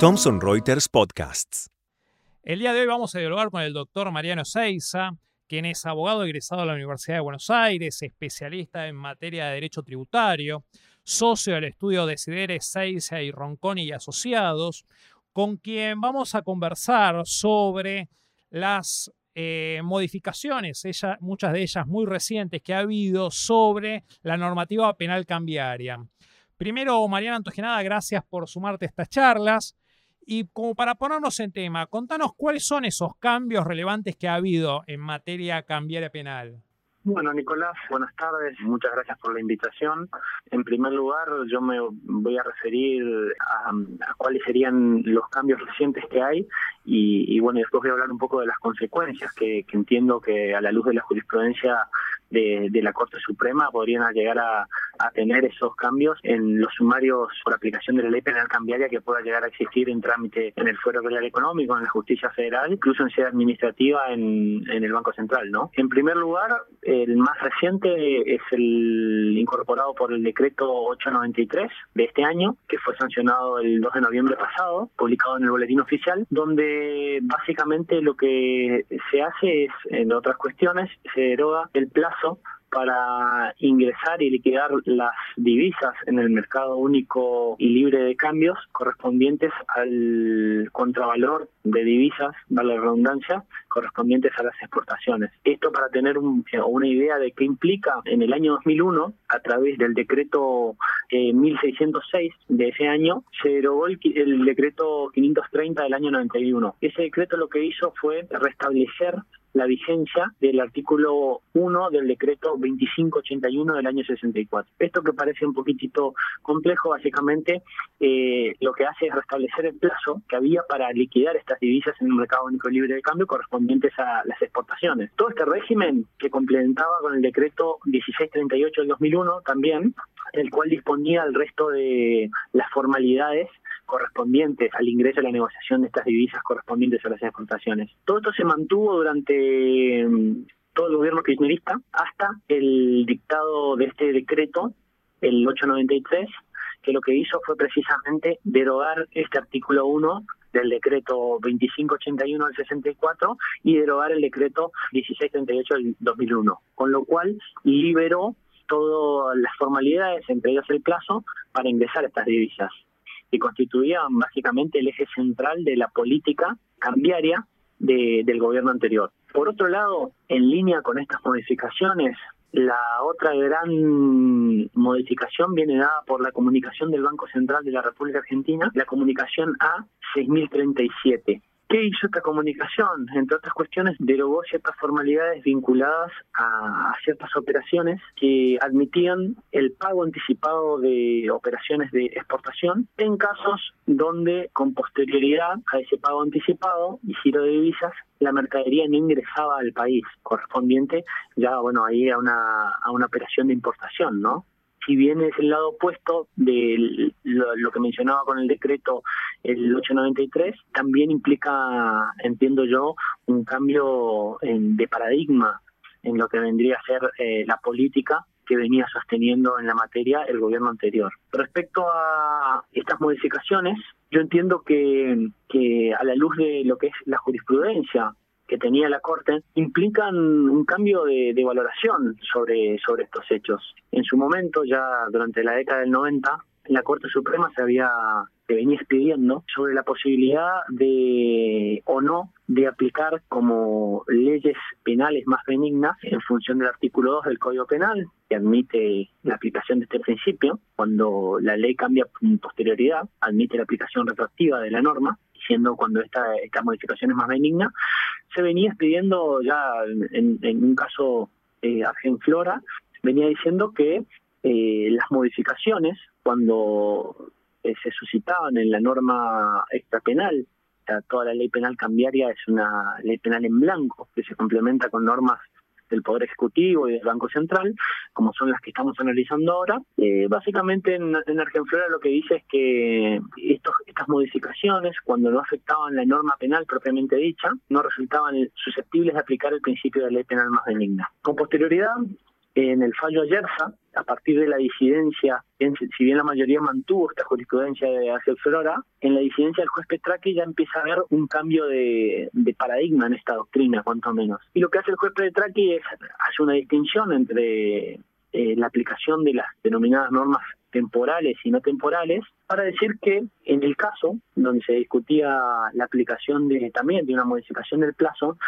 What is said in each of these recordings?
Thomson Reuters Podcasts. El día de hoy vamos a dialogar con el doctor Mariano Seiza, quien es abogado egresado de la Universidad de Buenos Aires, especialista en materia de derecho tributario, socio del estudio Desidere Seiza y Ronconi y Asociados, con quien vamos a conversar sobre las eh, modificaciones, muchas de ellas muy recientes, que ha habido sobre la normativa penal cambiaria. Primero, Mariana Antogenada, gracias por sumarte a estas charlas. Y como para ponernos en tema, contanos cuáles son esos cambios relevantes que ha habido en materia cambiaria penal. Bueno, Nicolás, buenas tardes. Muchas gracias por la invitación. En primer lugar, yo me voy a referir a, cuáles serían los cambios recientes que hay y, bueno, después voy a hablar un poco de las consecuencias que, entiendo que a la luz de la jurisprudencia de, la Corte Suprema podrían llegar a, tener esos cambios en los sumarios por aplicación de la ley penal cambiaria que pueda llegar a existir en trámite en el Fuero Penal Económico, en la Justicia Federal, incluso en sede administrativa en, en el Banco Central. ¿no? En primer lugar, el más reciente es el incorporado por el decreto 893 de este año, que fue sancionado el 2 de noviembre pasado, publicado en el boletín oficial, donde básicamente lo que se hace es, en otras cuestiones, se deroga el plazo para ingresar y liquidar las divisas en el mercado único y libre de cambios correspondientes al contravalor de divisas, vale la redundancia, correspondientes a las exportaciones. Esto para tener una idea de qué implica en el año 2001, a través del decreto 1606 eh, de ese año, se derogó el, el decreto 530 del año 91. Ese decreto lo que hizo fue restablecer la vigencia del artículo 1 del decreto 2581 del año 64. Esto que parece un poquitito complejo, básicamente eh, lo que hace es restablecer el plazo que había para liquidar estas divisas en un mercado único libre de cambio correspondientes a las exportaciones. Todo este régimen que complementaba con el decreto 1638 del 2001 también, el cual disponía el resto de las formalidades correspondientes al ingreso a la negociación de estas divisas correspondientes a las exportaciones. Todo esto se mantuvo durante mm, todo el gobierno kirchnerista hasta el dictado de este decreto, el 893, que lo que hizo fue precisamente derogar este artículo 1 del decreto 2581 del 64 y derogar el decreto 1638 del 2001, con lo cual liberó todas las formalidades, entre ellas el plazo, para ingresar estas divisas que constituían básicamente el eje central de la política cambiaria del gobierno anterior. Por otro lado, en línea con estas modificaciones, la otra gran modificación viene dada por la comunicación del Banco Central de la República Argentina, la comunicación A6037. ¿Qué hizo esta comunicación? Entre otras cuestiones, derogó ciertas formalidades vinculadas a, ciertas operaciones que admitían el pago anticipado de operaciones de exportación en casos donde con posterioridad a ese pago anticipado y giro de divisas la mercadería no ingresaba al país correspondiente ya bueno ahí a una, a una operación de importación, ¿no? Si bien es el lado opuesto de lo, que mencionaba con el decreto el 893, también implica, entiendo yo, un cambio de paradigma en lo que vendría a ser eh, la política que venía sosteniendo en la materia el gobierno anterior. Respecto a estas modificaciones, yo entiendo que, que a la luz de lo que es la jurisprudencia que tenía la Corte implican un cambio de, valoración sobre, sobre estos hechos. En su momento, ya durante la década del 90, la Corte Suprema se había se venía expidiendo sobre la posibilidad de o no de aplicar como leyes penales más benignas en función del artículo 2 del Código Penal, que admite la aplicación de este principio, cuando la ley cambia con posterioridad, admite la aplicación retroactiva de la norma, siendo cuando esta, esta modificación es más benigna, se venía pidiendo ya en, un caso eh, Argenflora, venía diciendo que eh, las modificaciones, cuando eh, se suscitaban en la norma extrapenal, toda la ley penal cambiaria es una ley penal en blanco que se complementa con normas del Poder Ejecutivo y del Banco Central, como son las que estamos analizando ahora. Eh, básicamente en, en Argenflora lo que dice es que estos, estas modificaciones, cuando no afectaban la norma penal propiamente dicha, no resultaban susceptibles de aplicar el principio de ley penal más benigna. Con posterioridad, En el fallo Ayerza, a partir de la disidencia, si bien la mayoría mantuvo esta jurisprudencia de Axel Flora, en la disidencia del juez Petraki ya empieza a haber un cambio de, paradigma en esta doctrina, cuanto menos. Y lo que hace el juez Petraki es hace una distinción entre eh, la aplicación de las denominadas normas temporales y no temporales, para decir que en el caso donde se discutía la aplicación de también de una modificación del plazo,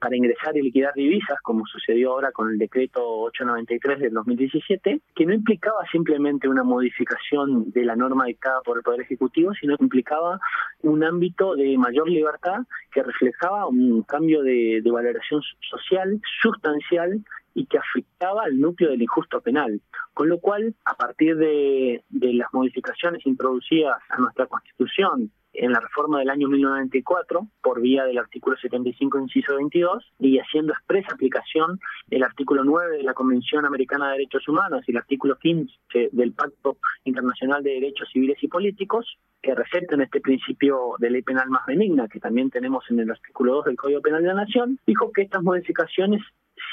para ingresar y liquidar divisas, como sucedió ahora con el decreto 893 del 2017, que no implicaba simplemente una modificación de la norma dictada por el Poder Ejecutivo, sino que implicaba un ámbito de mayor libertad que reflejaba un cambio de, valoración social sustancial y que afectaba al núcleo del injusto penal. Con lo cual, a partir de, de las modificaciones introducidas a nuestra Constitución en la reforma del año 1994 por vía del artículo 75, inciso 22, y haciendo expresa aplicación el artículo 9 de la Convención Americana de Derechos Humanos y el artículo 15 del Pacto Internacional de Derechos Civiles y Políticos, que recetan este principio de ley penal más benigna, que también tenemos en el artículo 2 del Código Penal de la Nación, dijo que estas modificaciones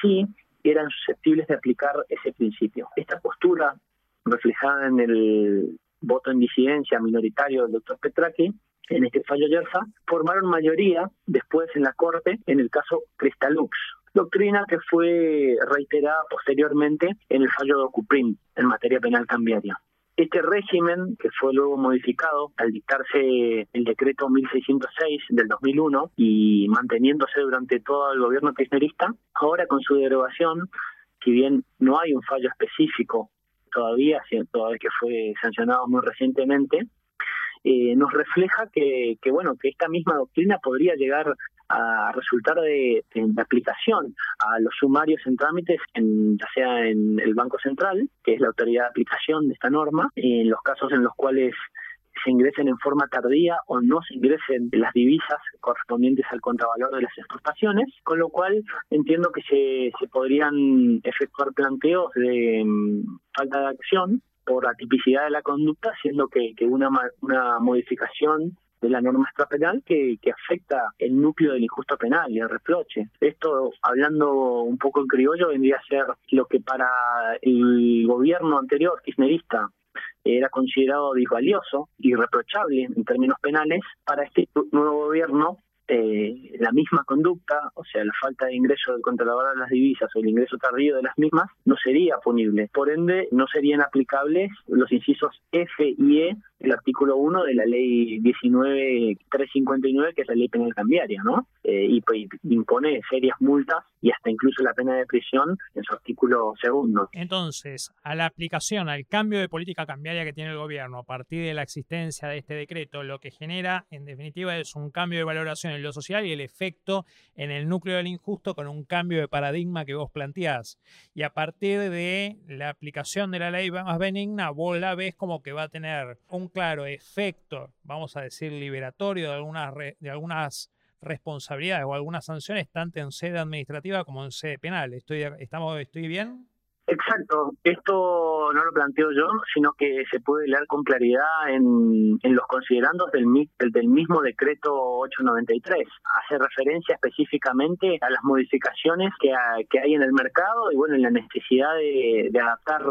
sí eran susceptibles de aplicar ese principio. Esta postura reflejada en el voto en disidencia minoritario del doctor Petraki en este fallo Yerza, formaron mayoría después en la Corte en el caso Cristalux, doctrina que fue reiterada posteriormente en el fallo de Ocuprim en materia penal cambiaria. Este régimen, que fue luego modificado al dictarse el decreto 1606 del 2001 y manteniéndose durante todo el gobierno kirchnerista, ahora con su derogación, si bien no hay un fallo específico todavía, todavía que fue sancionado muy recientemente, eh, nos refleja que, bueno que esta misma doctrina podría llegar a resultar de, aplicación a los sumarios en trámites, en, ya sea en el Banco Central, que es la autoridad de aplicación de esta norma, en los casos en los cuales se ingresen en forma tardía o no se ingresen las divisas correspondientes al contravalor de las exportaciones, con lo cual entiendo que se, se podrían efectuar planteos de mm, falta de acción por atipicidad de la conducta, siendo que, que una, una modificación de la norma extrapenal que, que afecta el núcleo del injusto penal y el reproche. Esto, hablando un poco en criollo, vendría a ser lo que para el gobierno anterior, kirchnerista, era considerado disvalioso y reprochable en términos penales, para este nuevo gobierno eh, la misma conducta, o sea, la falta de ingreso del controlador de las divisas o el ingreso tardío de las mismas, no sería punible. Por ende, no serían aplicables los incisos F y E el artículo 1 de la ley 19359, que es la ley penal cambiaria, ¿no? Eh, y, impone serias multas y hasta incluso la pena de prisión en su artículo segundo. Entonces, a la aplicación, al cambio de política cambiaria que tiene el gobierno a partir de la existencia de este decreto, lo que genera, en definitiva, es un cambio de valoración en lo social y el efecto en el núcleo del injusto con un cambio de paradigma que vos planteás. Y a partir de la aplicación de la ley más benigna, vos la ves como que va a tener un claro efecto, vamos a decir, liberatorio de algunas, de algunas responsabilidades o algunas sanciones, tanto en sede administrativa como en sede penal. ¿Estoy, estamos, estoy bien? Exacto, esto no lo planteo yo, sino que se puede leer con claridad en, en los considerandos del, del mismo decreto 893. Hace referencia específicamente a las modificaciones que, que hay en el mercado y bueno, en la necesidad de, de adaptar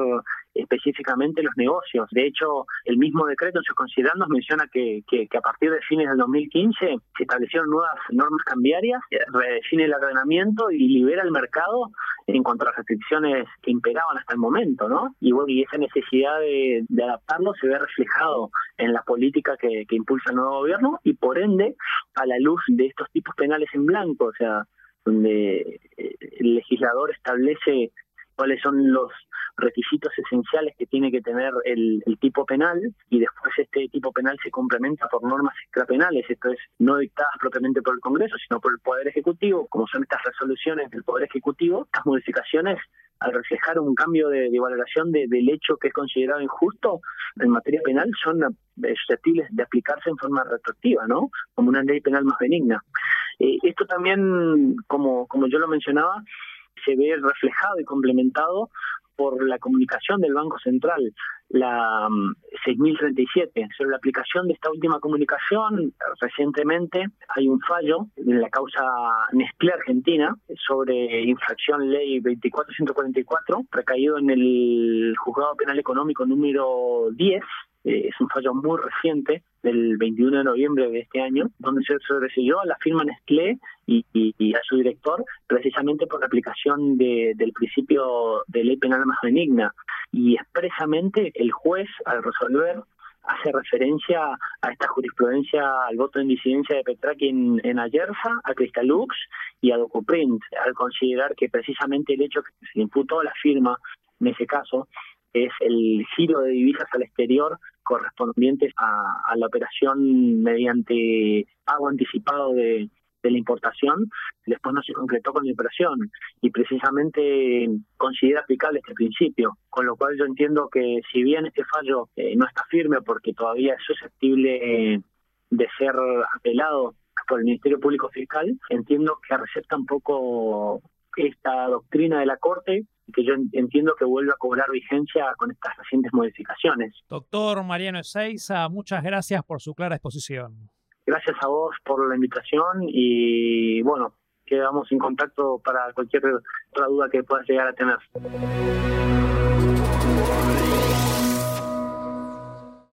específicamente los negocios. De hecho, el mismo decreto en sus considerandos menciona que, que, a partir de fines del 2015 se establecieron nuevas normas cambiarias, redefine el ordenamiento y libera el mercado en cuanto a las restricciones que imperaban hasta el momento, ¿no? Y bueno, y esa necesidad de, adaptarlo se ve reflejado en la política que, que impulsa el nuevo gobierno y por ende a la luz de estos tipos penales en blanco, o sea, donde eh, el legislador establece cuáles son los requisitos esenciales que tiene que tener el, tipo penal y después este tipo penal se complementa por normas extrapenales, esto es, no dictadas propiamente por el Congreso, sino por el Poder Ejecutivo, como son estas resoluciones del Poder Ejecutivo, estas modificaciones al reflejar un cambio de, valoración del hecho que es considerado injusto en materia penal son eh, susceptibles de aplicarse en forma retroactiva, ¿no? Como una ley penal más benigna. Eh, esto también, como, como yo lo mencionaba, se ve reflejado y complementado por la comunicación del Banco Central. La, mm, 6037. Sobre la aplicación de esta última comunicación, recientemente hay un fallo en la causa Nestlé Argentina sobre infracción ley 24144, recaído en el juzgado penal económico número 10 eh, es un fallo muy reciente del 21 de noviembre de este año, donde se recibió a la firma Nestlé y, a su director precisamente por la aplicación del principio de ley penal más benigna. Y expresamente el juez, al resolver, hace referencia a esta jurisprudencia al voto en disidencia de Petraki en, en a Cristalux y a Docuprint, al considerar que precisamente el hecho que se imputó a la firma en ese caso es el giro de divisas al exterior correspondientes a, la operación mediante pago anticipado de, la importación, después no se concretó con la operación y precisamente considera aplicable este principio, con lo cual yo entiendo que si bien este fallo eh, no está firme porque todavía es susceptible eh, de ser apelado por el Ministerio Público Fiscal, entiendo que recepta un poco esta doctrina de la Corte que yo entiendo que vuelve a cobrar vigencia con estas recientes modificaciones. Doctor Mariano Ezeiza, muchas gracias por su clara exposición. Gracias a vos por la invitación y bueno, quedamos en contacto para cualquier otra duda que puedas llegar a tener.